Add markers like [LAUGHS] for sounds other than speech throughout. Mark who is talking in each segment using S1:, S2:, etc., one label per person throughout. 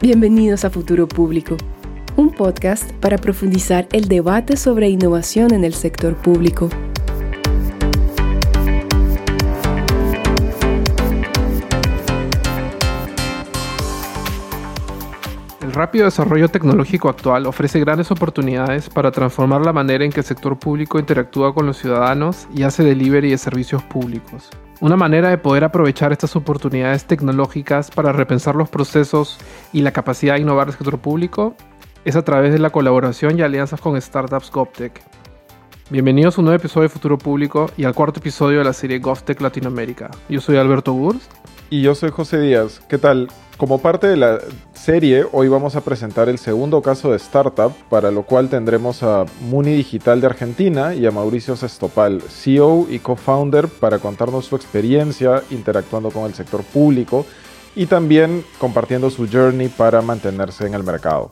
S1: Bienvenidos a Futuro Público, un podcast para profundizar el debate sobre innovación en el sector público.
S2: El rápido desarrollo tecnológico actual ofrece grandes oportunidades para transformar la manera en que el sector público interactúa con los ciudadanos y hace delivery de servicios públicos. Una manera de poder aprovechar estas oportunidades tecnológicas para repensar los procesos y la capacidad de innovar el sector público es a través de la colaboración y alianzas con startups GovTech. Bienvenidos a un nuevo episodio de Futuro Público y al cuarto episodio de la serie GovTech Latinoamérica. Yo soy Alberto Gurs.
S3: Y yo soy José Díaz. ¿Qué tal? Como parte de la serie, hoy vamos a presentar el segundo caso de startup, para lo cual tendremos a Muni Digital de Argentina y a Mauricio Sestopal, CEO y co-founder, para contarnos su experiencia interactuando con el sector público y también compartiendo su journey para mantenerse en el mercado.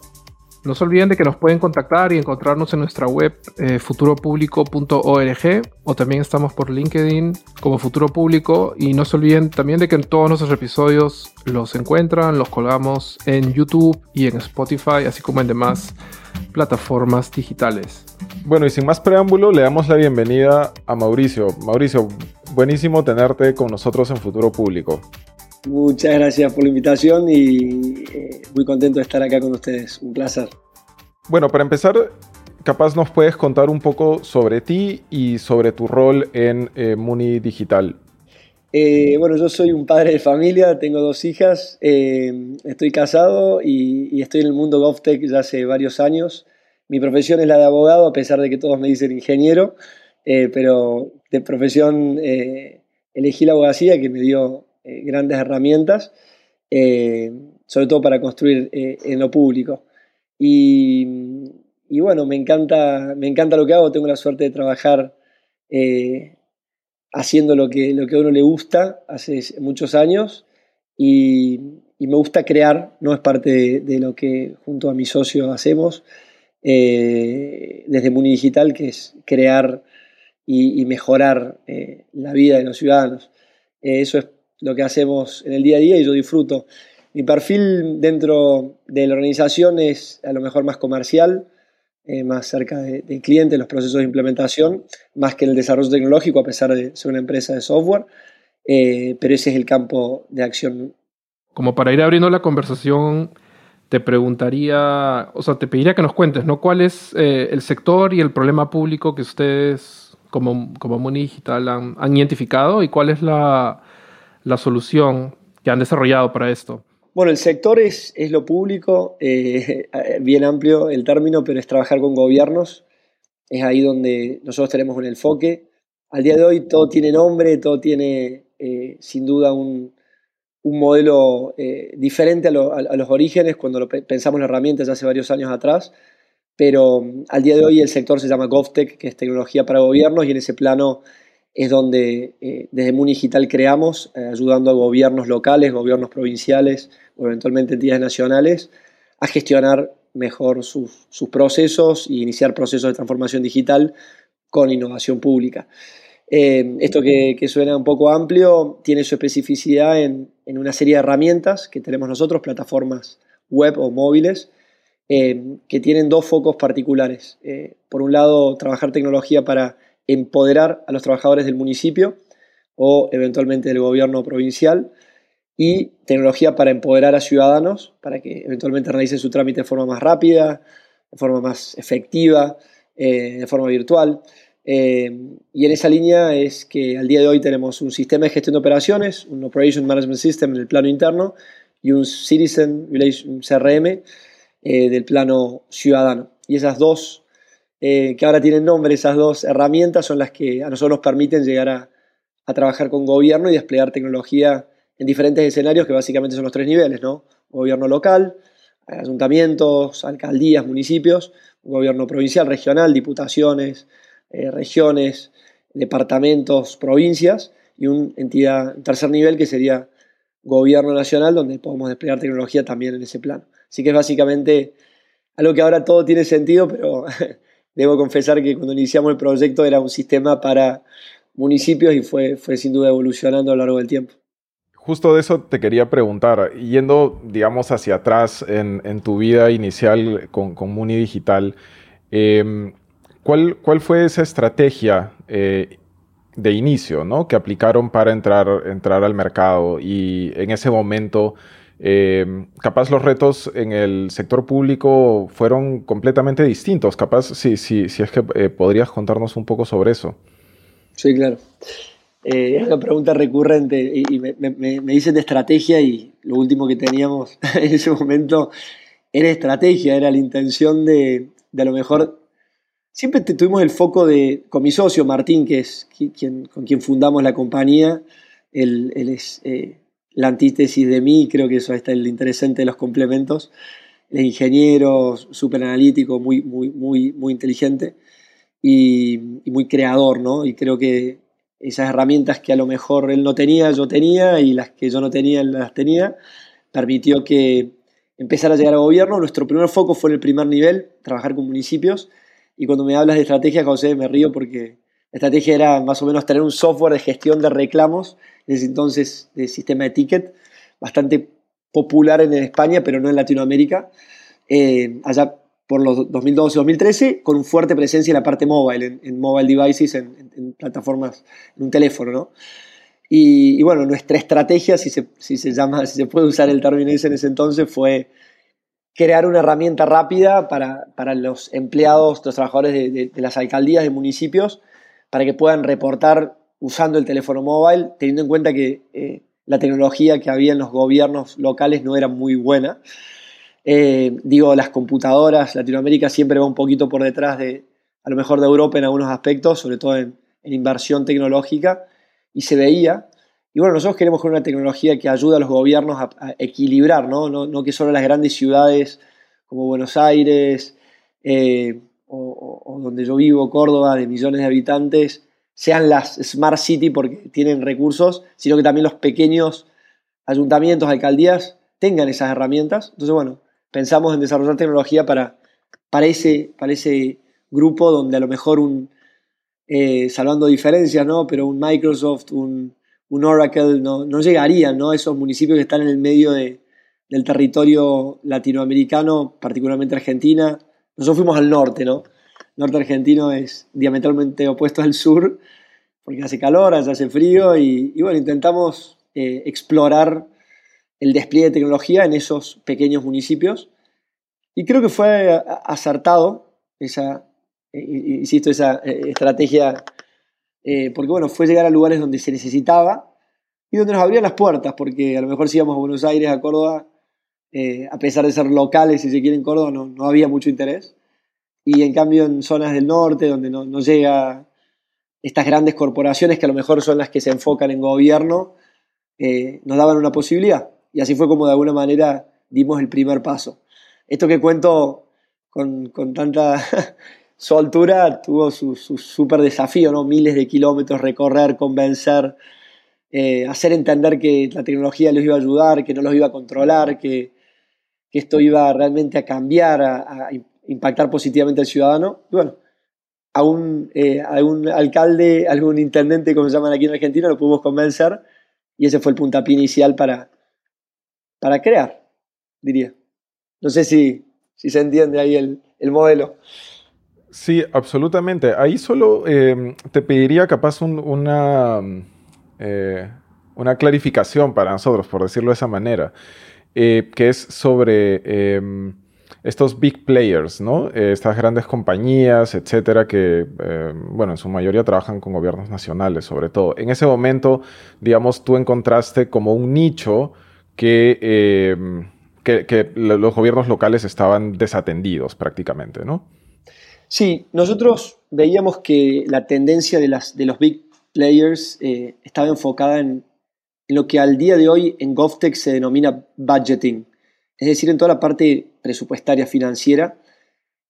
S2: No se olviden de que nos pueden contactar y encontrarnos en nuestra web eh, futuropublico.org o también estamos por LinkedIn como Futuro Público y no se olviden también de que en todos nuestros episodios los encuentran, los colgamos en YouTube y en Spotify, así como en demás plataformas digitales.
S3: Bueno, y sin más preámbulo, le damos la bienvenida a Mauricio. Mauricio, buenísimo tenerte con nosotros en Futuro Público.
S4: Muchas gracias por la invitación y eh, muy contento de estar acá con ustedes. Un placer.
S3: Bueno, para empezar, capaz nos puedes contar un poco sobre ti y sobre tu rol en eh, Muni Digital.
S4: Eh, bueno, yo soy un padre de familia, tengo dos hijas, estoy casado y, y, estoy en el mundo GovTech ya hace varios años. Mi profesión es la de abogado, a pesar de que todos me dicen ingeniero, pero de profesión elegí la abogacía que me dio eh, grandes herramientas, eh, sobre todo para construir eh, en lo público. Y, bueno, me encanta, me encanta lo que hago, tengo la suerte de trabajar haciendo lo que, lo que a uno le gusta hace muchos años y, me gusta crear, no es parte de, lo que junto a mi socio hacemos desde Muni Digital, que es crear y, mejorar la vida de los ciudadanos. eso es lo que hacemos en el día a día y yo disfruto. Mi perfil dentro de la organización es a lo mejor más comercial, eh, más cerca del cliente, los procesos de implementación, más que el desarrollo tecnológico, a pesar de ser una empresa de software, eh, pero ese es el campo de acción.
S2: Como para ir abriendo la conversación, te preguntaría, o sea, te pediría que nos cuentes, ¿no? ¿Cuál es eh, el sector y el problema público que ustedes como, como Muni Digital han identificado y cuál es la, la solución que han desarrollado para esto?
S4: Bueno, el sector es, es lo público, eh, [LAUGHS] bien amplio el término, pero es trabajar con gobiernos. Es ahí donde nosotros tenemos un enfoque. Al día de hoy todo tiene nombre, todo tiene eh, sin duda un, un modelo eh, diferente a, los orígenes cuando lo pensamos en herramientas hace varios años atrás, pero mm, al día de hoy el sector se llama GovTech, que es tecnología para gobiernos, y en ese plano es donde eh, desde Muni Digital creamos, eh, ayudando a gobiernos locales, gobiernos provinciales o eventualmente entidades nacionales a gestionar mejor sus, procesos y iniciar procesos de transformación digital con innovación pública. Eh, esto que, suena un poco amplio tiene su especificidad en, una serie de herramientas que tenemos nosotros, plataformas web o móviles, que tienen dos focos particulares. por un lado, trabajar tecnología para empoderar a los trabajadores del municipio o eventualmente del gobierno provincial y tecnología para empoderar a ciudadanos para que eventualmente realicen su trámite de forma más rápida, de forma más efectiva, eh, de forma virtual. Eh, y en esa línea es que al día de hoy tenemos un sistema de gestión de operaciones, un Operation Management System en el plano interno y un Citizen Relation CRM eh, del plano ciudadano. Y esas dos eh, que ahora tienen nombre, esas dos herramientas son las que a nosotros nos permiten llegar a, trabajar con gobierno y desplegar tecnología en diferentes escenarios que básicamente son los tres niveles, ¿no? Gobierno local, ayuntamientos, alcaldías, municipios, gobierno provincial, regional, diputaciones, eh, regiones, departamentos, provincias y un entidad, tercer nivel que sería gobierno nacional, donde podemos desplegar tecnología también en ese plano. Así que es básicamente algo que ahora todo tiene sentido, pero [LAUGHS] debo confesar que cuando iniciamos el proyecto era un sistema para municipios y fue, fue sin duda evolucionando a lo largo del tiempo.
S3: justo de eso te quería preguntar, yendo, digamos, hacia atrás en, tu vida inicial con, con Muni Digital, em, ¿cuál, ¿cuál, fue esa estrategia eh, de inicio ¿no? que aplicaron para entrar, entrar al mercado? Y en ese momento, em, capaz los retos en el sector público fueron completamente distintos. Capaz, si, sí, sí, es que eh, podrías contarnos un poco sobre eso.
S4: Sí, claro. Eh, es una pregunta recurrente y, me, dicen de estrategia y lo último que teníamos [LAUGHS] en ese momento era estrategia, era la intención de, a lo mejor... Siempre tuvimos el foco de, con mi socio Martín, que es quien, con quien fundamos la compañía, él, eh, la antítesis de mí, creo que eso está el interesante de los complementos. El ingeniero, súper analítico, muy, muy, muy, muy inteligente y, muy creador, ¿no? Y creo que esas herramientas que a lo mejor él no tenía, yo tenía, y las que yo no tenía, él las tenía, permitió que empezara a llegar a gobierno. Nuestro primer foco fue en el primer nivel, trabajar con municipios, y cuando me hablas de estrategia, José, me río porque estrategia era más o menos tener un software de gestión de reclamos, en ese entonces de sistema de ticket, bastante popular en España, pero no en Latinoamérica. Eh, allá por los 2012-2013 con fuerte presencia en la parte mobile, en, mobile devices, en, plataformas, en un teléfono, ¿no? Y, bueno, nuestra estrategia, si se, si se, llama, si se puede usar el término ese en ese entonces, fue crear una herramienta rápida para, para los empleados, los trabajadores de, de, las alcaldías, de municipios, para que puedan reportar usando el teléfono móvil, teniendo en cuenta que eh, la tecnología que había en los gobiernos locales no era muy buena. Eh, digo, las computadoras, Latinoamérica siempre va un poquito por detrás de, a lo mejor de Europa en algunos aspectos, sobre todo en, inversión tecnológica, y se veía. Y bueno, nosotros queremos con una tecnología que ayude a los gobiernos a, equilibrar, ¿no? ¿no? que solo las grandes ciudades como Buenos Aires eh, o, donde yo vivo, Córdoba, de millones de habitantes, sean las Smart City porque tienen recursos, sino que también los pequeños ayuntamientos, alcaldías tengan esas herramientas. Entonces, bueno, pensamos en desarrollar tecnología para, para, ese, para ese grupo donde a lo mejor un, eh, salvando diferencias, ¿no? Pero un Microsoft, un, un Oracle no, no, llegarían, ¿no? Esos municipios que están en el medio de, del territorio latinoamericano, particularmente Argentina. Nosotros fuimos al norte, ¿no? Norte argentino es diametralmente opuesto al sur, porque hace calor, hace frío, y, bueno, intentamos eh, explorar el despliegue de tecnología en esos pequeños municipios. Y creo que fue acertado esa, eh, insisto, esa eh, estrategia, porque bueno, fue llegar a lugares donde se necesitaba y donde nos abrían las puertas, porque a lo mejor si íbamos a Buenos Aires, a Córdoba, a pesar de ser locales, si se quiere, en Córdoba, no, había mucho interés. Y en cambio en zonas del norte, donde no, no llega estas grandes corporaciones, que a lo mejor son las que se enfocan en gobierno, nos daban una posibilidad. Y así fue como de alguna manera dimos el primer paso. Esto que cuento con, tanta [LAUGHS] soltura tuvo su, súper desafío, ¿no? Miles de kilómetros, recorrer, convencer, eh, hacer entender que la tecnología los iba a ayudar, que no los iba a controlar, que, esto iba realmente a cambiar, a, impactar positivamente al ciudadano. Bueno, a un, eh, a un alcalde, algún intendente, como se llaman aquí en Argentina, lo pudimos convencer y ese fue el puntapié inicial para, para crear, diría. No sé si, si se entiende ahí el, modelo.
S3: Sí, absolutamente. Ahí solo em, te pediría capaz una, eh, una clarificación para nosotros, por decirlo de esa manera, eh, que es sobre em, estos big players, ¿no? Eh, estas grandes compañías, etcétera, que, em, bueno, en su mayoría trabajan con gobiernos nacionales, sobre todo. En ese momento, digamos, tú encontraste como un nicho Em, que, que, los gobiernos locales estaban desatendidos prácticamente, ¿no?
S4: Sí, nosotros veíamos que la tendencia de los big players eh, estaba enfocada en, lo que al día de hoy en GovTech se denomina budgeting, es decir, en toda la parte presupuestaria financiera,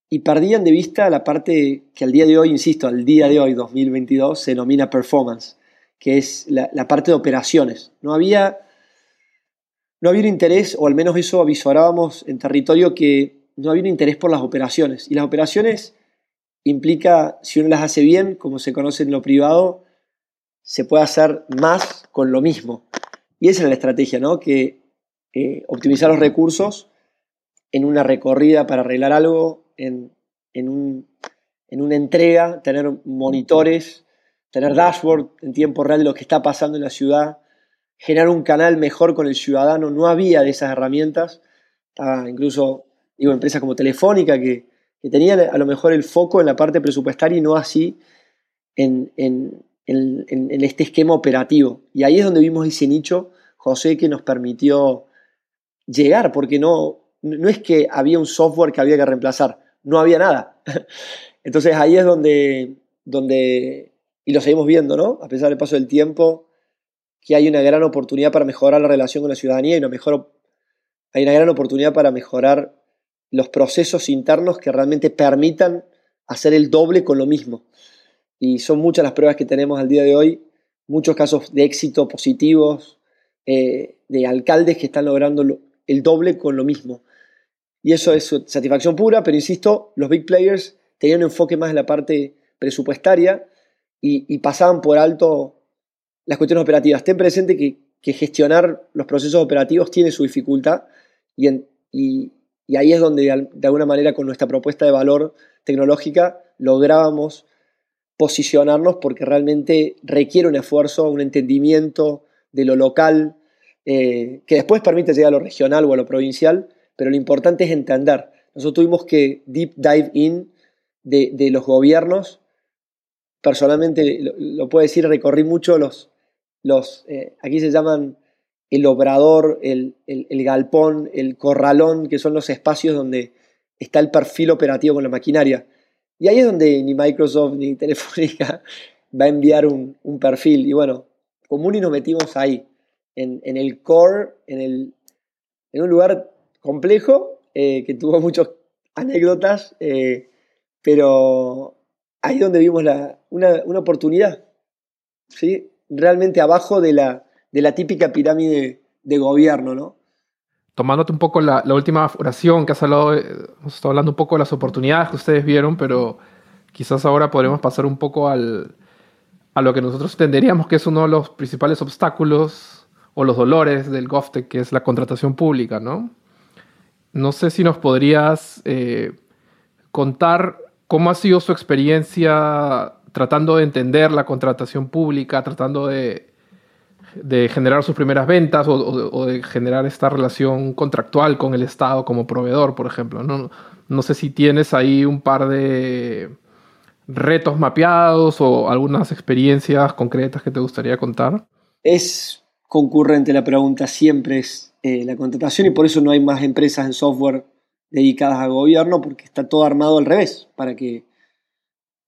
S4: y perdían de vista la parte que al día de hoy, insisto, al día de hoy, 2022, se denomina performance, que es la, parte de operaciones. No había no había interés, o al menos eso avisorábamos en territorio, que no había interés por las operaciones. Y las operaciones implica, si uno las hace bien, como se conoce en lo privado, se puede hacer más con lo mismo. y esa es la estrategia, ¿no? Que eh, optimizar los recursos en una recorrida para arreglar algo, en, un, en una entrega, tener monitores, tener dashboard en tiempo real de lo que está pasando en la ciudad, generar un canal mejor con el ciudadano. No había de esas herramientas. Incluso, digo, empresas como Telefónica que, que tenían a lo mejor el foco en la parte presupuestaria y no así en, en, en, este esquema operativo. Y ahí es donde vimos ese nicho, José, que nos permitió llegar, porque no, no es que había un software que había que reemplazar, no había nada. [LAUGHS] Entonces ahí es donde, donde, y lo seguimos viendo, ¿no? A pesar del paso del tiempo, que hay una gran oportunidad para mejorar la relación con la ciudadanía y mejor, hay una gran oportunidad para mejorar los procesos internos que realmente permitan hacer el doble con lo mismo. Y son muchas las pruebas que tenemos al día de hoy, muchos casos de éxito positivos, eh, de alcaldes que están logrando el doble con lo mismo. Y eso es satisfacción pura, pero insisto, los big players tenían un enfoque más en la parte presupuestaria y, pasaban por alto las cuestiones operativas. Ten presente que, gestionar los procesos operativos tiene su dificultad y, y, ahí es donde de alguna manera con nuestra propuesta de valor tecnológica lográbamos posicionarnos porque realmente requiere un esfuerzo, un entendimiento de lo local, eh, que después permite llegar a lo regional o a lo provincial, pero lo importante es entender. Nosotros tuvimos que deep dive in de, los gobiernos. Personalmente, lo, puedo decir, recorrí mucho los, los eh, aquí se llaman el obrador, el, el, galpón, el corralón, que son los espacios donde está el perfil operativo con la maquinaria. Y ahí es donde ni Microsoft ni Telefónica [LAUGHS] va a enviar un, perfil. Y bueno, como y nos metimos ahí, en, el core, en, el, en un lugar complejo, eh, que tuvo muchas anécdotas, eh, pero ahí es donde vimos la, una, oportunidad, ¿sí? realmente abajo de la, de la típica pirámide de gobierno, ¿no?
S2: Tomándote un poco la, última oración que has hablado, eh, hemos estado hablando un poco de las oportunidades que ustedes vieron, pero quizás ahora podremos pasar un poco al, a lo que nosotros entenderíamos que es uno de los principales obstáculos o los dolores del GovTech, que es la contratación pública, ¿no? No sé si nos podrías eh, contar cómo ha sido su experiencia tratando de entender la contratación pública, tratando de de generar sus primeras ventas o, de generar esta relación contractual con el Estado como proveedor, por ejemplo. No, no sé si tienes ahí un par de retos mapeados o algunas experiencias concretas que te gustaría contar.
S4: Es concurrente la pregunta, siempre es eh, la contratación y por eso no hay más empresas en software dedicadas al gobierno porque está todo armado al revés, para que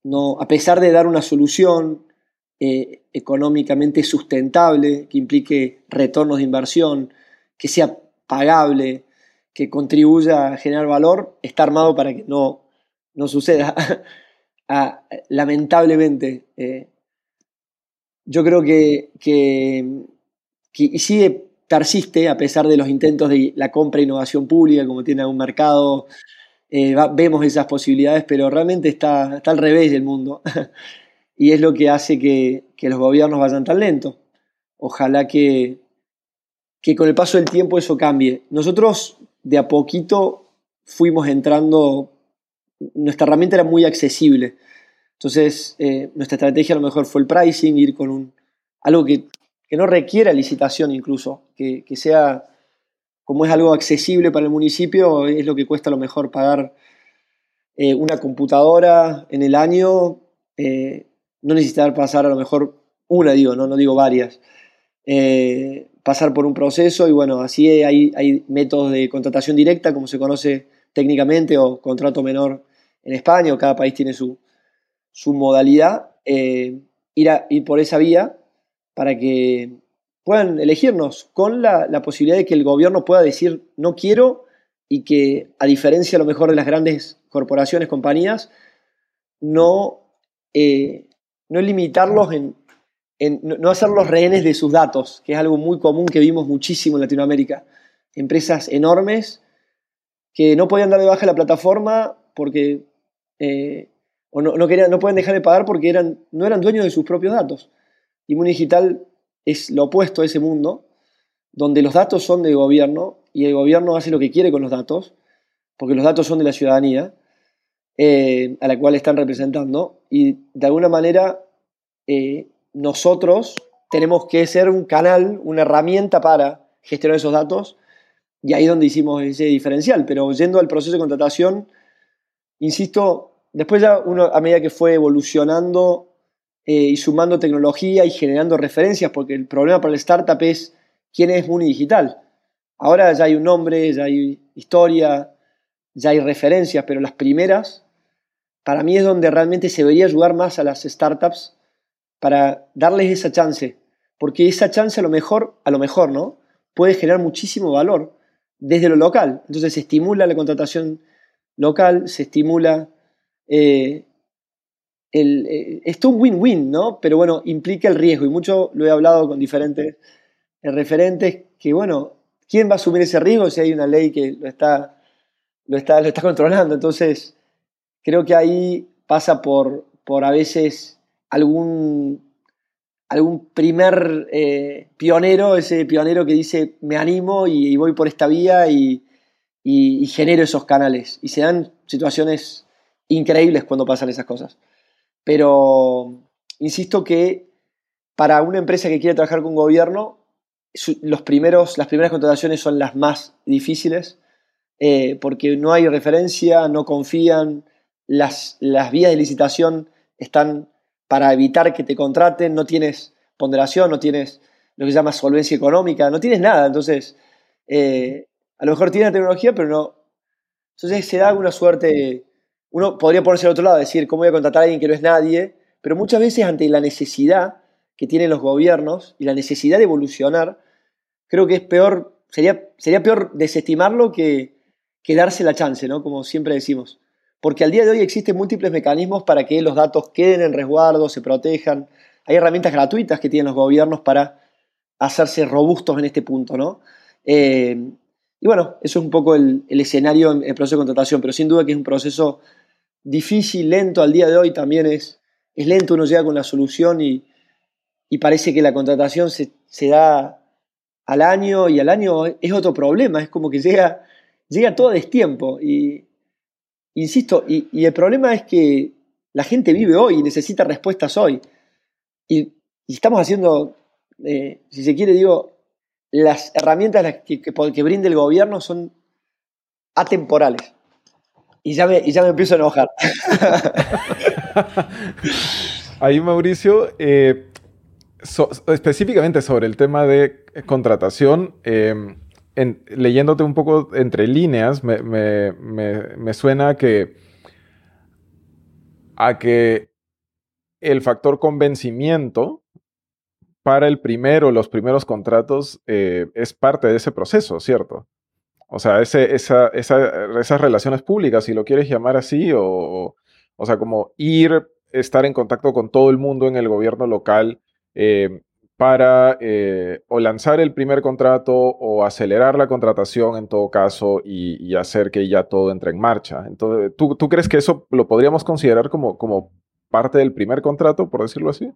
S4: no, a pesar de dar una solución, eh, económicamente sustentable, que implique retornos de inversión, que sea pagable, que contribuya a generar valor, está armado para que no, no suceda. [LAUGHS] Ah, lamentablemente, eh, yo creo que, que, que sigue, persiste a pesar de los intentos de la compra e innovación pública, como tiene un mercado, eh, vemos esas posibilidades, pero realmente está, está al revés del mundo. [LAUGHS] y es lo que hace que, los gobiernos vayan tan lento. Ojalá que, que con el paso del tiempo eso cambie. Nosotros de a poquito fuimos entrando, nuestra herramienta era muy accesible. Entonces, eh, nuestra estrategia a lo mejor fue el pricing, ir con un, algo que, no requiera licitación incluso, que, sea, como es algo accesible para el municipio, es lo que cuesta a lo mejor pagar eh, una computadora en el año, eh, no necesitar pasar a lo mejor una, digo, no, no digo varias, eh, pasar por un proceso y bueno, así hay, hay métodos de contratación directa, como se conoce técnicamente, o contrato menor en España, o cada país tiene su, su modalidad, eh, ir, ir por esa vía para que puedan elegirnos con la, la, posibilidad de que el gobierno pueda decir no quiero y que a diferencia a lo mejor de las grandes corporaciones, compañías, no eh, no limitarlos en, no hacerlos rehenes de sus datos, que es algo muy común que vimos muchísimo en Latinoamérica. Empresas enormes que no podían dar de baja la plataforma porque eh, o no, no, querían, no pueden dejar de pagar porque eran, no eran dueños de sus propios datos. Inmun Digital es lo opuesto a ese mundo. donde los datos son del gobierno y el gobierno hace lo que quiere con los datos, porque los datos son de la ciudadanía, eh, a la cual están representando, y de alguna manera eh, nosotros tenemos que ser un canal, una herramienta para gestionar esos datos, y ahí es donde hicimos ese diferencial. Pero yendo al proceso de contratación, insisto, después ya uno a medida que fue evolucionando eh, y sumando tecnología y generando referencias, porque el problema para el startup es quién es Muni Digital. Ahora ya hay un nombre, ya hay historia, ya hay referencias, pero las primeras, para mí es donde realmente se debería ayudar más a las startups para darles esa chance, porque esa chance a lo mejor, a lo mejor, ¿no? Puede generar muchísimo valor desde lo local. Entonces se estimula la contratación local, se estimula eh, el, eh, esto es un win-win, ¿no? Pero bueno, implica el riesgo y mucho lo he hablado con diferentes eh, referentes que, bueno, ¿quién va a asumir ese riesgo si hay una ley que lo está, lo está, lo está controlando? Entonces, creo que ahí pasa por, por a veces algún, algún primer eh, pionero, ese pionero que dice me animo y, voy por esta vía y, y, genero esos canales. Y se dan situaciones increíbles cuando pasan esas cosas. Pero insisto que para una empresa que quiere trabajar con gobierno, los primeros, las primeras contrataciones son las más difíciles eh, porque no hay referencia, no confían, las, las vías de licitación están para evitar que te contraten, no tienes ponderación, no tienes lo que se llama solvencia económica, no tienes nada. Entonces, eh, a lo mejor tiene tecnología, pero no. Entonces se da una suerte. Uno podría ponerse al otro lado, decir, ¿cómo voy a contratar a alguien que no es nadie? Pero muchas veces ante la necesidad que tienen los gobiernos y la necesidad de evolucionar, creo que es peor, sería, sería peor desestimarlo que, que darse la chance, ¿no? Como siempre decimos porque al día de hoy existen múltiples mecanismos para que los datos queden en resguardo, se protejan. Hay herramientas gratuitas que tienen los gobiernos para hacerse robustos en este punto, ¿no? Eh, y bueno, eso es un poco el, escenario en el proceso de contratación, pero sin duda que es un proceso difícil, lento, al día de hoy también es, es lento, uno llega con la solución y, parece que la contratación se, se, da al año y al año es otro problema, es como que llega, llega todo a destiempo y, Insisto, y, el problema es que la gente vive hoy y necesita respuestas hoy. Y, estamos haciendo, eh, si se quiere, digo, las herramientas que, brinda el gobierno son atemporales. Y ya me, y ya me empiezo a enojar. [LAUGHS]
S3: Ahí, Mauricio, eh, específicamente sobre el tema de contratación, eh, leyéndote un poco entre líneas, me, suena que a que el factor convencimiento para el primero, los primeros contratos, eh, es parte de ese proceso, ¿cierto? O sea, ese, esa, esas relaciones públicas, si lo quieres llamar así, o, o sea, como ir, estar en contacto con todo el mundo en el gobierno local, eh, para eh, o lanzar el primer contrato o acelerar la contratación en todo caso y, hacer que ya todo entre en marcha. Entonces, ¿tú, crees que eso lo podríamos considerar como, como parte del primer contrato, por decirlo así?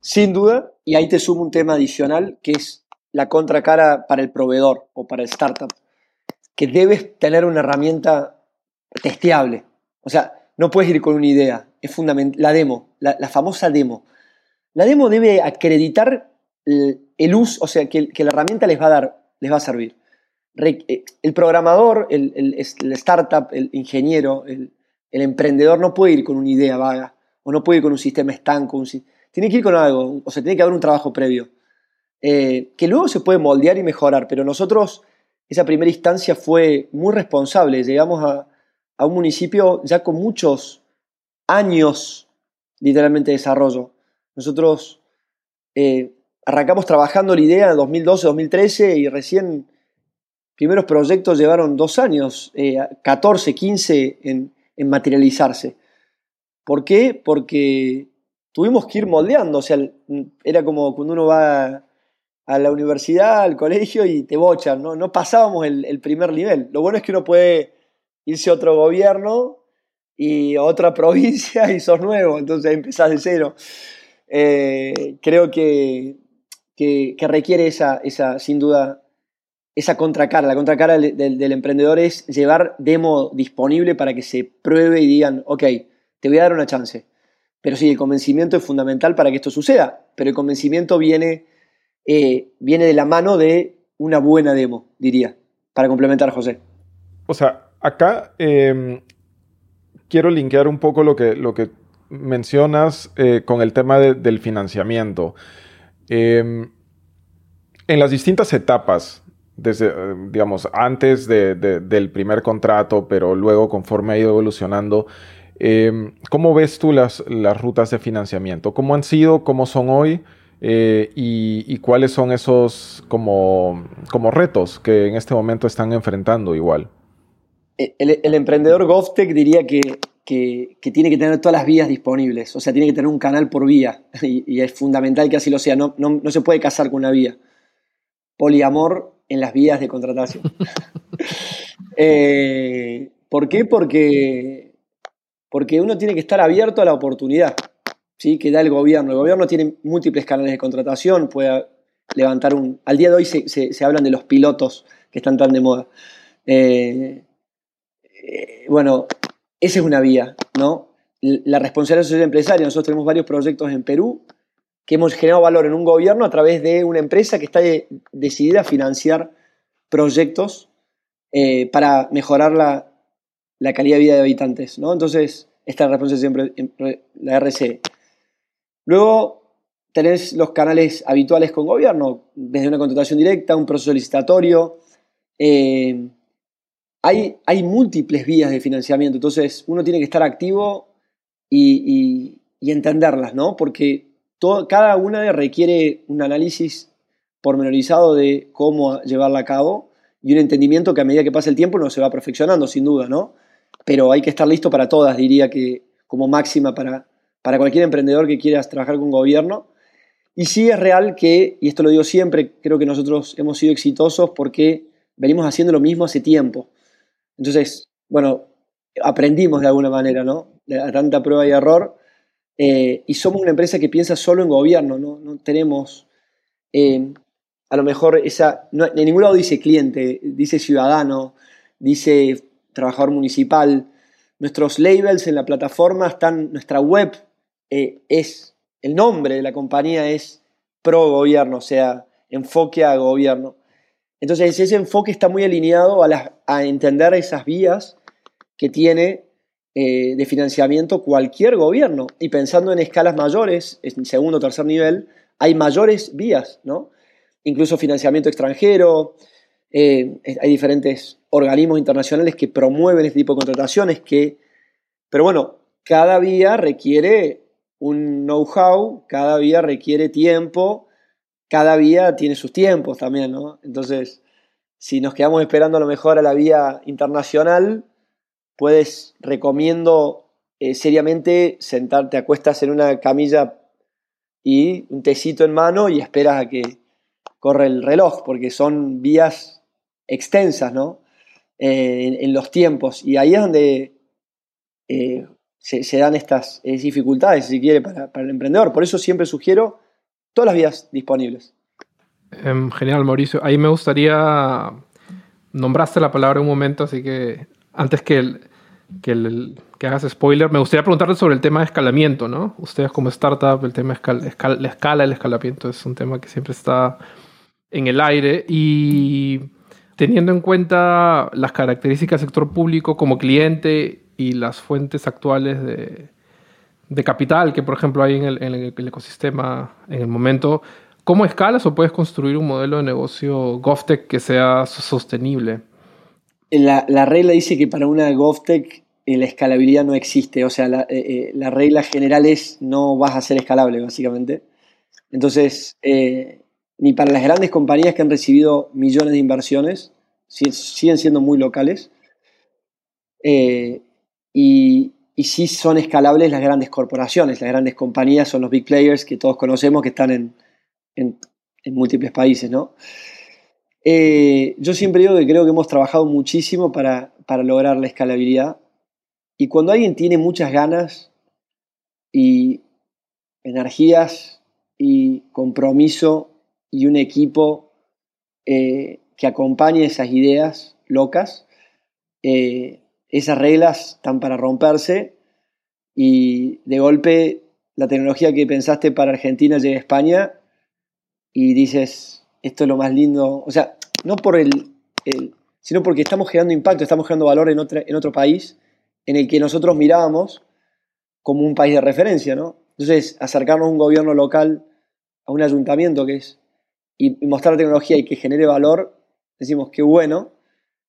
S4: Sin duda, y ahí te sumo un tema adicional que es la contracara para el proveedor o para el startup, que debes tener una herramienta testeable. O sea, no puedes ir con una idea, es fundamental, la demo, la famosa demo. La demo debe acreditar el, uso, o sea, que, la herramienta les va a dar, les va a servir. Eh, el programador, el, startup, el ingeniero, el, emprendedor no puede ir con una idea vaga o no puede ir con un sistema estanco. tiene que ir con algo, o sea, tiene que haber un trabajo previo. Eh, que luego se puede moldear y mejorar, pero nosotros, esa primera instancia fue muy responsable. Llegamos a, a un municipio ya con muchos años, literalmente, de desarrollo. Nosotros eh, arrancamos trabajando la idea en 2012-2013 y recién primeros proyectos llevaron dos años, 14, eh, 15 en, materializarse. ¿Por qué? Porque tuvimos que ir moldeando, o sea, era como cuando uno va a la universidad, al colegio y te bochan, ¿no? No pasábamos el, el primer nivel. Lo bueno es que uno puede irse a otro gobierno y a otra [LAUGHS] provincia y sos nuevo, entonces empezás de cero. Eh, creo que, que, requiere esa, esa, sin duda, esa contracara. La contracara del, del, emprendedor es llevar demo disponible para que se pruebe y digan, ok, te voy a dar una chance. Pero sí, el convencimiento es fundamental para que esto suceda, pero el convencimiento viene, eh, viene de la mano de una buena demo, diría, para complementar, José.
S3: O sea, acá em, quiero linkear un poco lo que, lo que mencionas eh, con el tema del financiamiento. Em, en las distintas etapas, desde, eh, digamos, antes del primer contrato, pero luego conforme ha ido evolucionando, em, ¿cómo ves tú las, las, rutas de financiamiento? ¿Cómo han sido? ¿Cómo son hoy? Eh, y, cuáles son esos como, como retos que en este momento están enfrentando igual?
S4: El, emprendedor GovTech diría que, que, tiene que tener todas las vías disponibles, o sea, tiene que tener un canal por vía, [LAUGHS] y, es fundamental que así lo sea, no, no, se puede casar con una vía. Poliamor en las vías de contratación. [LAUGHS] Eh, ¿Por qué? Porque, porque uno tiene que estar abierto a la oportunidad ¿sí? que da el gobierno. El gobierno tiene múltiples canales de contratación, puede levantar un... Al día de hoy se, se, hablan de los pilotos que están tan de moda. Eh, eh, bueno, esa es una vía, ¿no? La responsabilidad social empresaria. Nosotros tenemos varios proyectos en Perú que hemos generado valor en un gobierno a través de una empresa que está decidida a financiar proyectos eh, para mejorar la, calidad de vida de habitantes, ¿no? Entonces, esta es la responsabilidad siempre, la RC. Luego tenés los canales habituales con gobierno, desde una contratación directa, un proceso licitatorio. Eh, hay, múltiples vías de financiamiento, entonces uno tiene que estar activo y, entenderlas, ¿no? Porque cada una requiere un análisis pormenorizado de cómo llevarla a cabo y un entendimiento que a medida que pasa el tiempo no se va perfeccionando, sin duda, ¿no? Pero hay que estar listo para todas, diría que como máxima para, cualquier emprendedor que quiera trabajar con gobierno. Y sí es real que, y esto lo digo siempre, creo que nosotros hemos sido exitosos porque venimos haciendo lo mismo hace tiempo. Entonces, bueno, aprendimos de alguna manera, ¿no? De tanta prueba y error. Eh, y somos una empresa que piensa solo en gobierno, ¿no? No tenemos, eh, a lo mejor, esa, en ningún lado dice cliente, dice ciudadano, dice trabajador municipal. Nuestros labels en la plataforma están, nuestra web eh, es, el nombre de la compañía es pro gobierno, o sea, enfoque a gobierno. Entonces ese enfoque está muy alineado a, entender esas vías que tiene eh, de financiamiento cualquier gobierno. Y pensando en escalas mayores, en segundo o tercer nivel, hay mayores vías, ¿no? Incluso financiamiento extranjero, eh, hay diferentes organismos internacionales que promueven este tipo de contrataciones que, pero bueno, cada vía requiere un know-how, cada vía requiere tiempo, cada vía tiene sus tiempos también, ¿no? Entonces, si nos quedamos esperando a lo mejor a la vía internacional, puedes, recomiendo eh, seriamente sentarte, acuestas en una camilla y un tecito en mano y esperas a que corre el reloj, porque son vías extensas, ¿no? Eh, en, los tiempos. Y ahí es donde eh, se, dan estas dificultades, si quiere, para, el emprendedor. Por eso siempre sugiero todas las vías disponibles.
S2: Em, genial, Mauricio. Ahí me gustaría, nombraste la palabra un momento, así que antes que, que, hagas spoiler, me gustaría preguntarte sobre el tema de escalamiento, ¿no? Ustedes como startup, el tema de la escala, el escalamiento es un tema que siempre está en el aire y teniendo en cuenta las características del sector público como cliente y las fuentes actuales de, de capital que, por ejemplo, hay en el, ecosistema en el momento, ¿cómo escalas o puedes construir un modelo de negocio GovTech que sea sostenible?
S4: La, la regla dice que para una GovTech eh, la escalabilidad no existe, o sea, la, eh, eh, la, regla general es no vas a ser escalable, básicamente. Entonces, ni para las grandes compañías que han recibido millones de inversiones, siguen siendo muy locales, y, y sí son escalables las grandes corporaciones, las grandes compañías son los big players que todos conocemos que están en, en, múltiples países, ¿no? Eh, yo siempre digo que creo que hemos trabajado muchísimo para, para, lograr la escalabilidad y cuando alguien tiene muchas ganas y energías y compromiso y un equipo eh, que acompañe esas ideas locas. Eh, esas reglas están para romperse y de golpe la tecnología que pensaste para Argentina llega a España y dices, esto es lo más lindo, o sea, no por el, sino porque estamos generando impacto, estamos generando valor en, en otro país en el que nosotros mirábamos como un país de referencia, ¿no? Entonces, acercarnos a un gobierno local, a un ayuntamiento que es, y, mostrar tecnología y que genere valor, decimos que bueno,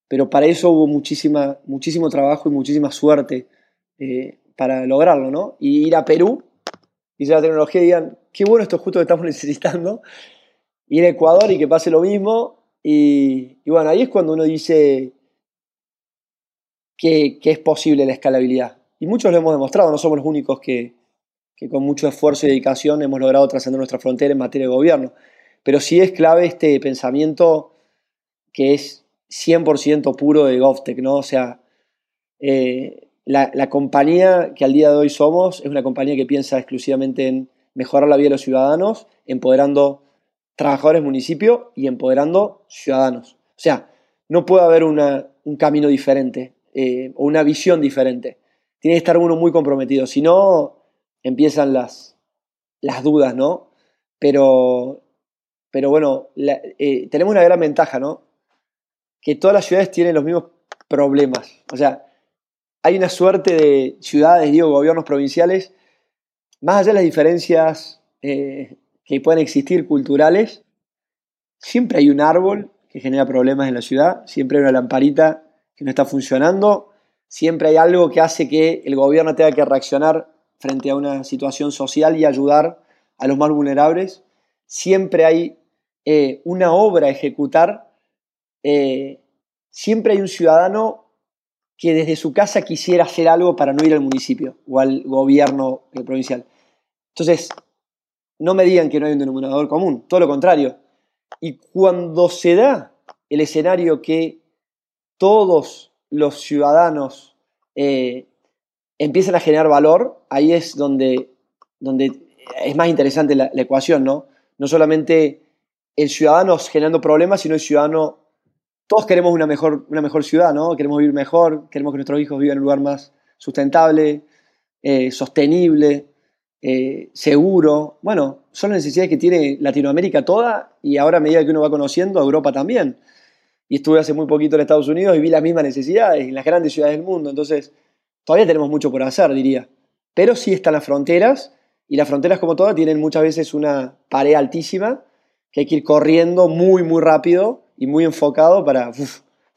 S4: pero para eso hubo muchísima, muchísimo trabajo y muchísima suerte eh, para lograrlo, ¿no? Y ir a Perú y la tecnología y digan, qué bueno esto es justo que estamos [LAUGHS] necesitando, ir a Ecuador y que pase lo mismo, y, bueno, ahí es cuando uno dice que, que, es posible la escalabilidad. Y muchos lo hemos demostrado, no somos los únicos que, que con mucho esfuerzo y dedicación hemos logrado trascender nuestra frontera en materia de gobierno. Pero sí es clave este pensamiento que es 100% puro de GovTech, ¿no? O sea, eh, la, compañía que al día de hoy somos es una compañía que piensa exclusivamente en mejorar la vida de los ciudadanos, empoderando trabajadores municipio y empoderando ciudadanos. O sea, no puede haber un camino diferente eh, o una visión diferente. Tiene que estar uno muy comprometido, si no empiezan las, las dudas, ¿no? Pero, pero bueno, eh, tenemos una gran ventaja, ¿no? Que todas las ciudades tienen los mismos problemas. O sea, hay una suerte de ciudades, digo, gobiernos provinciales, más allá de las diferencias eh, que pueden existir culturales, siempre hay un árbol que genera problemas en la ciudad, siempre hay una lamparita que no está funcionando, siempre hay algo que hace que el gobierno tenga que reaccionar frente a una situación social y ayudar a los más vulnerables, siempre hay eh, una obra a ejecutar, eh, siempre hay un ciudadano que desde su casa quisiera hacer algo para no ir al municipio o al gobierno provincial. Entonces, no me digan que no hay un denominador común, todo lo contrario. Y cuando se da el escenario que todos los ciudadanos eh, empiezan a generar valor, ahí es donde, donde es más interesante la, la, ecuación, ¿no? No solamente el ciudadano generando problemas, sino el ciudadano todos queremos una mejor, una mejor ciudad, ¿no? Queremos vivir mejor, queremos que nuestros hijos vivan en un lugar más sustentable, eh, sostenible, eh, seguro. Bueno, son las necesidades que tiene Latinoamérica toda y ahora a medida que uno va conociendo, Europa también. Y estuve hace muy poquito en Estados Unidos y vi las mismas necesidades en las grandes ciudades del mundo. Entonces, todavía tenemos mucho por hacer, diría. Pero sí están las fronteras y las fronteras, como todas, tienen muchas veces una pared altísima que hay que ir corriendo muy, muy rápido y muy enfocado para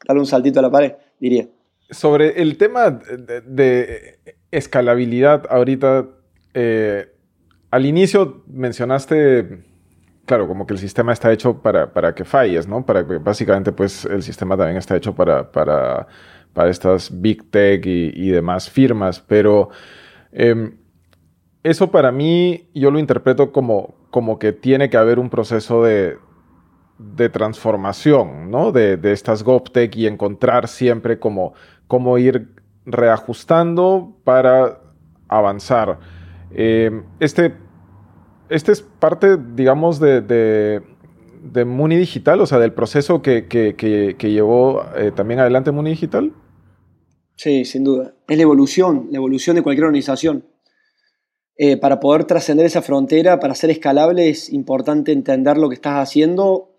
S4: darle un saltito a la pared, diría.
S3: Sobre el tema de, escalabilidad, ahorita, eh, al inicio mencionaste, claro, como que el sistema está hecho para, para que falles, ¿no? Para que básicamente, pues, el sistema también está hecho para, para, para estas big tech y, demás firmas, pero em, eso para mí, yo lo interpreto como, como que tiene que haber un proceso de, de transformación, ¿no? De, estas GovTech y encontrar siempre cómo, ir reajustando para avanzar. Eh, este, este es parte, digamos, de, de, Muni Digital, o sea, del proceso que, llevó eh, también adelante Muni Digital.
S4: Sí, sin duda. Es la evolución, la evolución de cualquier organización. Eh, para poder trascender esa frontera, para ser escalable, es importante entender lo que estás haciendo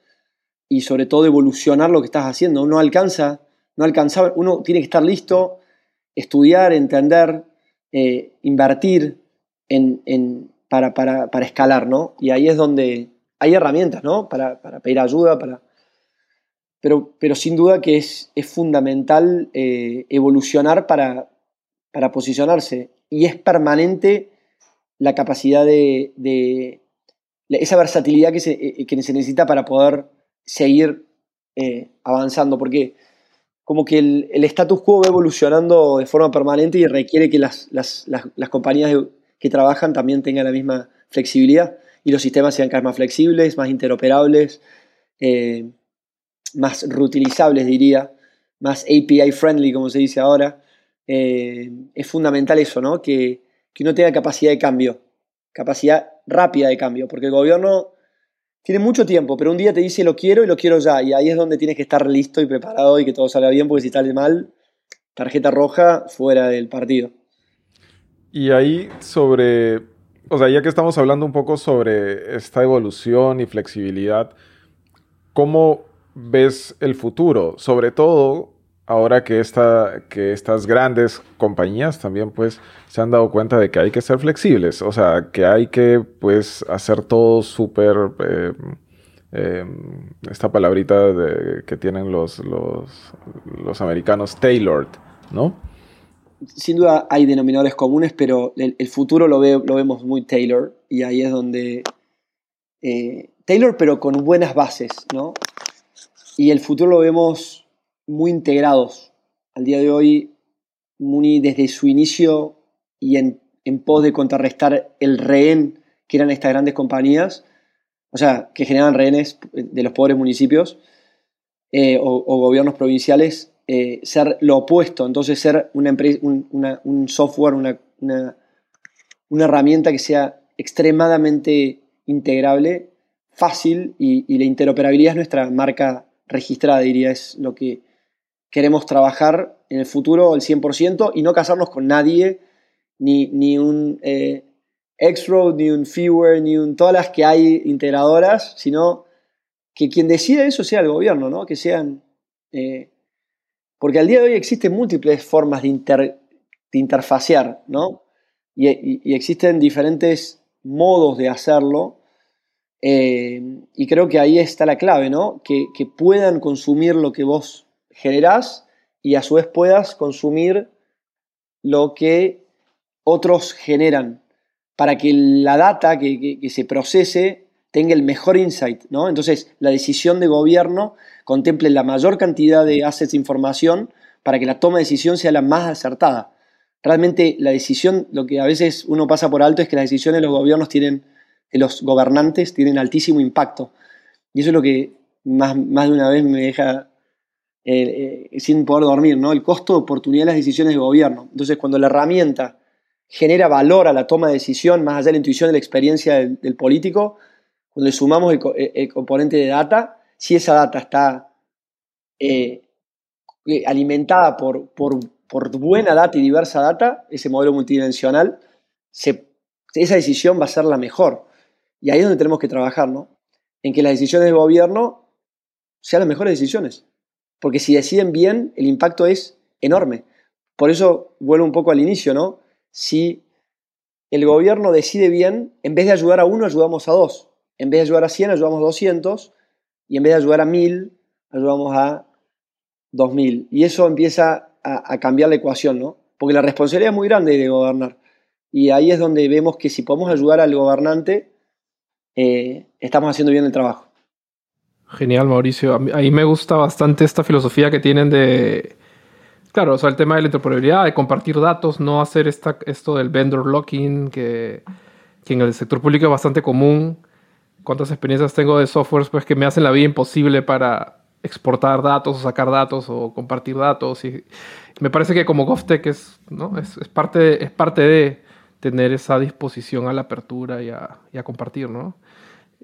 S4: y sobre todo evolucionar lo que estás haciendo. Uno alcanza, no alcanza, uno tiene que estar listo, estudiar, entender, eh, invertir en, para, para, escalar, ¿no? Y ahí es donde hay herramientas, ¿no? Para, pedir ayuda, para... Pero, pero sin duda que es, es fundamental eh, evolucionar para, para posicionarse. Y es permanente la capacidad de, de esa versatilidad que se, eh, que se necesita para poder seguir eh, avanzando, porque como que el, status quo va evolucionando de forma permanente y requiere que las, compañías que trabajan también tengan la misma flexibilidad y los sistemas sean cada vez más flexibles, más interoperables, eh, más reutilizables, diría, más API friendly, como se dice ahora. Eh, es fundamental eso, ¿no? Que, que uno tenga capacidad de cambio, capacidad rápida de cambio, porque el gobierno tiene mucho tiempo, pero un día te dice lo quiero y lo quiero ya. Y ahí es donde tienes que estar listo y preparado y que todo salga bien, porque si sale mal, tarjeta roja fuera del partido.
S3: Y ahí sobre, o sea, ya que estamos hablando un poco sobre esta evolución y flexibilidad, ¿cómo ves el futuro? Sobre todo ahora que, esta, que estas grandes compañías también pues se han dado cuenta de que hay que ser flexibles, o sea, que hay que pues hacer todo súper, eh, eh, esta palabrita que tienen los, los, americanos, tailored, ¿no?
S4: Sin duda hay denominadores comunes, pero el, futuro lo, lo vemos muy tailored y ahí es donde... Eh, Taylor, pero con buenas bases, ¿no? Y el futuro lo vemos muy integrados. Al día de hoy, Muni desde su inicio y en, pos de contrarrestar el rehén que eran estas grandes compañías, o sea, que generaban rehenes de los pobres municipios eh, o, gobiernos provinciales, eh, ser lo opuesto, entonces ser una empresa, un, software, una, una, herramienta que sea extremadamente integrable, fácil y, y, la interoperabilidad es nuestra marca registrada, diría, es lo que queremos trabajar en el futuro el 100% y no casarnos con nadie, ni, ni un eh, X-Road, ni un Fewer, ni un, todas las que hay integradoras, sino que quien decida eso sea el gobierno, ¿no? Que sean... Eh, porque al día de hoy existen múltiples formas de, inter, interfacear, ¿no? Y, existen diferentes modos de hacerlo. Eh, y creo que ahí está la clave, ¿no? Que, que puedan consumir lo que vos generás y a su vez puedas consumir lo que otros generan para que la data que, se procese tenga el mejor insight, ¿no? Entonces, la decisión de gobierno contemple la mayor cantidad de assets de información para que la toma de decisión sea la más acertada. Realmente la decisión, lo que a veces uno pasa por alto es que las decisiones de los gobiernos tienen, de los gobernantes tienen altísimo impacto. Y eso es lo que más, más de una vez me deja eh, eh, sin poder dormir, ¿no? El costo de oportunidad de las decisiones de gobierno. Entonces, cuando la herramienta genera valor a la toma de decisión, más allá de la intuición de la experiencia del, político, cuando le sumamos el, componente de data, si esa data está eh, alimentada por, por, buena data y diversa data, ese modelo multidimensional, esa decisión va a ser la mejor. Y ahí es donde tenemos que trabajar, ¿no? En que las decisiones de gobierno sean las mejores decisiones. Porque si deciden bien, el impacto es enorme. Por eso vuelvo un poco al inicio, ¿no? Si el gobierno decide bien, en vez de ayudar a uno, ayudamos a dos. En vez de ayudar a 100, ayudamos a 200. Y en vez de ayudar a 1000, ayudamos a 2000. Y eso empieza a, cambiar la ecuación, ¿no? Porque la responsabilidad es muy grande de gobernar. Y ahí es donde vemos que si podemos ayudar al gobernante, eh, estamos haciendo bien el trabajo.
S2: Genial, Mauricio. A mí, me gusta bastante esta filosofía que tienen de, claro, o sea, el tema de la interoperabilidad, de compartir datos, no hacer esta, esto del vendor locking, que, que, en el sector público es bastante común. Cuántas experiencias tengo de softwares pues, que me hacen la vida imposible para exportar datos o sacar datos o compartir datos. Y me parece que como GovTech es, ¿no? es parte, es parte de tener esa disposición a la apertura y a, y a compartir, ¿no?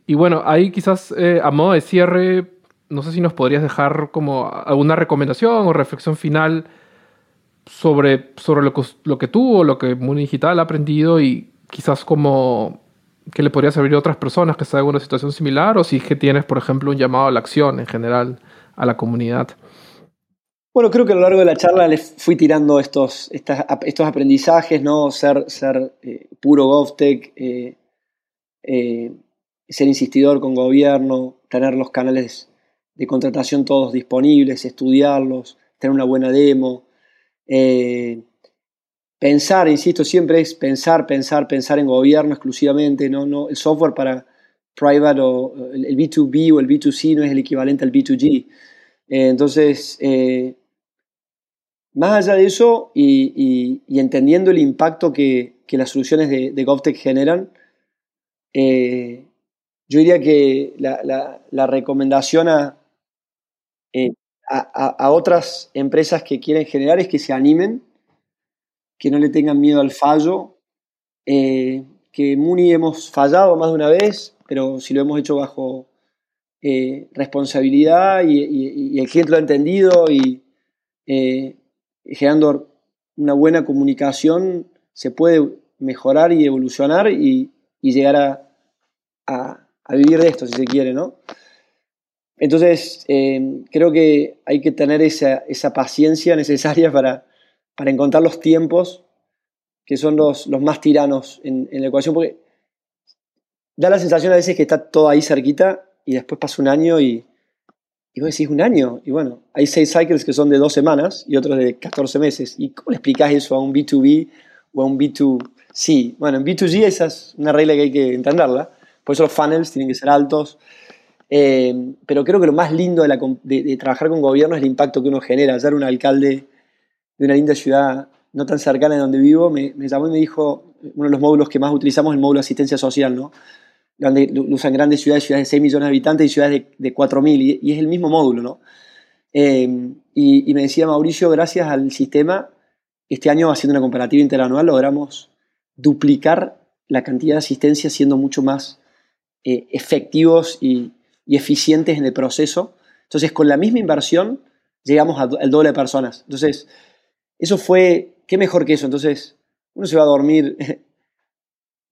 S2: Y bueno, ahí quizás eh, a modo de cierre, no sé si nos podrías dejar como alguna recomendación o reflexión final sobre, sobre lo, que, lo que tú o lo que Mundo Digital ha aprendido y quizás como que le podría servir a otras personas que están en una situación similar o si es que tienes, por ejemplo, un llamado a la acción en general a la comunidad.
S4: Bueno, creo que a lo largo de la charla les fui tirando estos, estos aprendizajes, ¿no? Ser, ser eh, puro GovTech, eh ser insistidor con gobierno, tener los canales de contratación todos disponibles, estudiarlos, tener una buena demo. Eh, pensar, insisto, siempre es pensar, pensar, pensar en gobierno exclusivamente, no, no, el software para private o el B2B o el B2C no es el equivalente al B2G. Eh, entonces, eh, más allá de eso y, entendiendo el impacto que, las soluciones de, de GovTech generan, yo diría que la, recomendación eh, a, a, otras empresas que quieren generar es que se animen, que no le tengan miedo al fallo, eh, que Muni hemos fallado más de una vez, pero si lo hemos hecho bajo eh, responsabilidad y, el cliente lo ha entendido y generando una buena comunicación se puede mejorar y evolucionar y, llegar a, vivir de esto, si se quiere, ¿no? Entonces, eh, creo que hay que tener esa, paciencia [LAUGHS] necesaria para, para, encontrar los tiempos que son los, los más tiranos en, en, la ecuación, porque da la sensación a veces que está todo ahí cerquita y después pasa un año y, y vos decís un año. Y bueno, hay seis cycles que son de dos semanas y otros de 14 meses. ¿Y cómo le explicás eso a un B2B o a un B2C? Bueno, en B2G esa es una regla que hay que entenderla. Por eso los funnels tienen que ser altos. Eh, pero creo que lo más lindo de, trabajar con gobierno es el impacto que uno genera. Ayer un alcalde de una linda ciudad no tan cercana de donde vivo me, llamó y me dijo, uno de los módulos que más utilizamos es el módulo de asistencia social, ¿no? donde usan grandes ciudades, ciudades de 6 millones de habitantes y ciudades de, de 4.000, y, es el mismo módulo, ¿no? Eh, y, me decía Mauricio, gracias al sistema, este año haciendo una comparativa interanual logramos duplicar la cantidad de asistencia siendo mucho más eh, efectivos y, eficientes en el proceso. Entonces, con la misma inversión, llegamos al doble de personas. Entonces, eso fue, ¿qué mejor que eso? Entonces, uno se va a dormir [LAUGHS]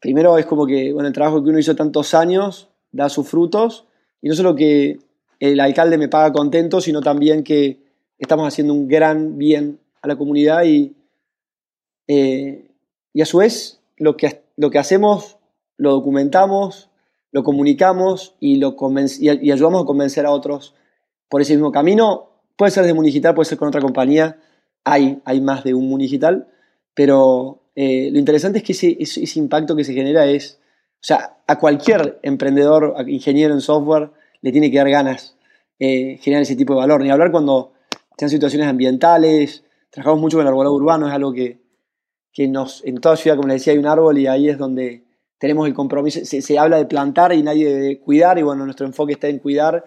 S4: primero es como que, bueno, el trabajo que uno hizo tantos años da sus frutos, y no solo que el alcalde me paga contento, sino también que estamos haciendo un gran bien a la comunidad y, eh, y a su vez lo que, lo que hacemos lo documentamos, lo comunicamos y, lo y, ayudamos a convencer a otros por ese mismo camino. Puede ser de Munigital, puede ser con otra compañía, hay, hay más de un Munigital, pero eh, lo interesante es que ese, impacto que se genera es, o sea, a cualquier emprendedor, ingeniero en software, le tiene que dar ganas eh, generar ese tipo de valor. Ni hablar cuando sean situaciones ambientales, trabajamos mucho con el arbolado urbano, es algo que, nos, en toda ciudad, como les decía, hay un árbol y ahí es donde tenemos el compromiso, se, habla de plantar y nadie de cuidar, y bueno, nuestro enfoque está en cuidar,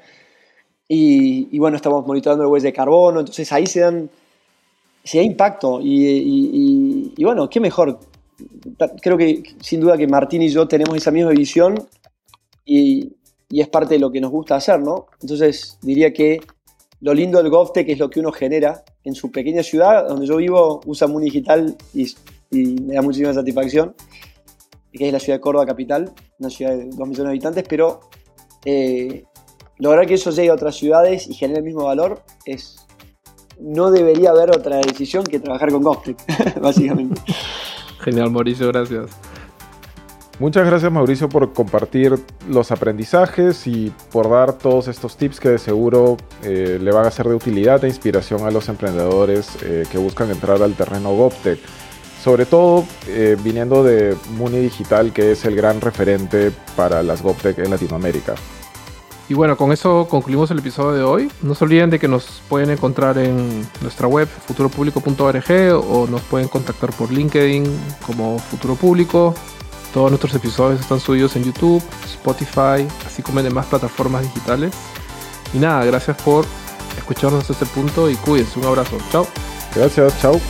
S4: y, bueno, estamos monitoreando el huella de carbono, entonces ahí se dan si hay impacto. Y, bueno, qué mejor. Creo que sin duda que Martín y yo tenemos esa misma visión y, es parte de lo que nos gusta hacer, ¿no? Entonces diría que lo lindo del GovTech es lo que uno genera en su pequeña ciudad, donde yo vivo, usa Muni Digital y, me da muchísima satisfacción, que es la ciudad de Córdoba capital, una ciudad de 2 millones de habitantes, pero eh, lograr que eso llegue a otras ciudades y genere el mismo valor es, no debería haber otra decisión que trabajar con GovTech, [LAUGHS] básicamente.
S2: Genial, Mauricio, gracias.
S3: Muchas gracias Mauricio por compartir los aprendizajes y por dar todos estos tips que de seguro eh, le van a ser de utilidad e inspiración a los emprendedores eh, que buscan entrar al terreno GovTech. Sobre todo eh, viniendo de Muni Digital, que es el gran referente para las GovTech en Latinoamérica.
S2: Y bueno, con eso concluimos el episodio de hoy. No se olviden de que nos pueden encontrar en nuestra web futuropublico.org o nos pueden contactar por LinkedIn como Futuro Público. Todos nuestros episodios están subidos en YouTube, Spotify, así como en demás plataformas digitales. Y nada, gracias por escucharnos hasta este punto y cuídense. Un abrazo. Chao.
S3: Gracias, chao.